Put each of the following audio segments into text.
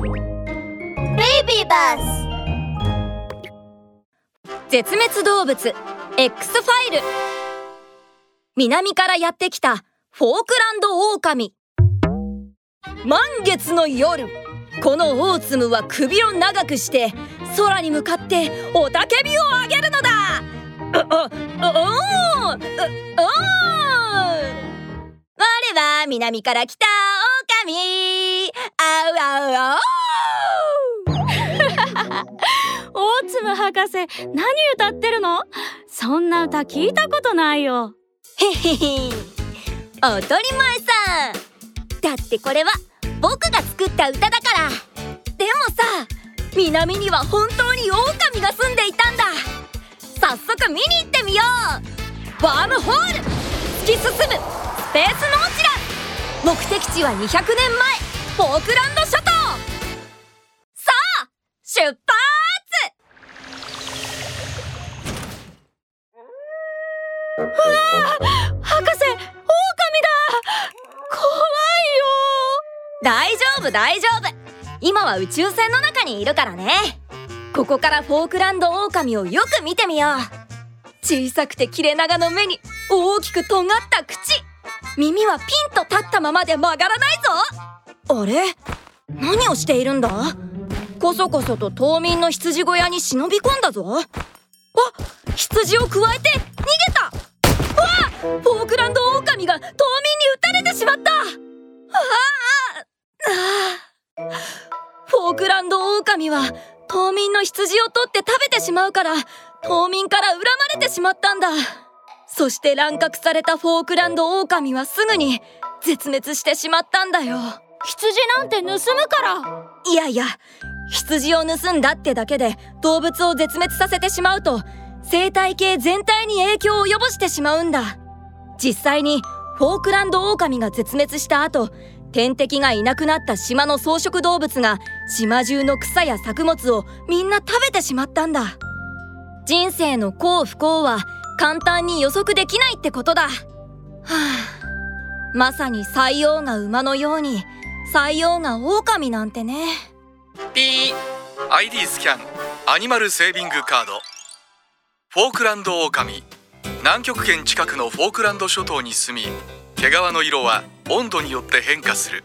ベイビーバス絶滅動物 X ファイル。南からやってきたフォークランドオオカミ満月の夜このオーツムは首を長くして空に向かって雄たけびを上げるのだ。ううおおお我は南から来たオ大粒博士何歌ってるの？そんな歌聞いたことないよ。へへへ。当たり前さだってこれは僕が作った歌だから。でもさ南には本当に狼が住んでいたんだ。早速見に行ってみよう。ワームホール。突き進む。スペースノーチラ目的地は200年前。フォークランド諸島。さあ出発博士狼だ怖いよ大丈夫大丈夫。今は宇宙船の中にいるからね。ここからフォークランドオオカミをよく見てみよう。小さくて切れ長の目に大きく尖った口。耳はピンと立ったままで曲がらないぞ。あれ？何をしているんだ？こそこそと島民の羊小屋に忍び込んだぞ。あ羊をくわえて逃げた！わあフォークランドオオカミが島民に撃たれてしまった。ああ。フォークランドオオカミは島民の羊を取って食べてしまうから島民から恨まれてしまったんだ。そして乱獲されたフォークランドオオカミはすぐに絶滅してしまったんだよ。羊なんて盗むから。いやいや羊を盗んだってだけで動物を絶滅させてしまうと生態系全体に影響を及ぼしてしまうんだ。実際にフォークランドオオカミが絶滅した後天敵がいなくなった島の草食動物が島中の草や作物をみんな食べてしまったんだ。人生の幸不幸は簡単に予測できないってことだ。はあ。まさに採用が馬のように採用が狼なんてね。ピー ID スキャンアニマルセービングカード。フォークランドオオカミ南極圏近くのフォークランド諸島に住み毛皮の色は温度によって変化する。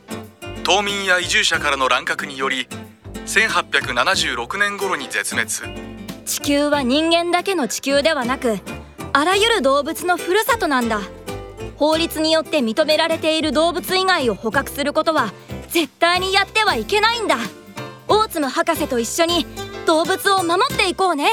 島民や移住者からの乱獲により1876年頃に絶滅。地球は人間だけの地球ではなくあらゆる動物のふるさとなんだ。法律によって認められている動物以外を捕獲することは絶対にやってはいけないんだ。大津の博士と一緒に動物を守っていこうね。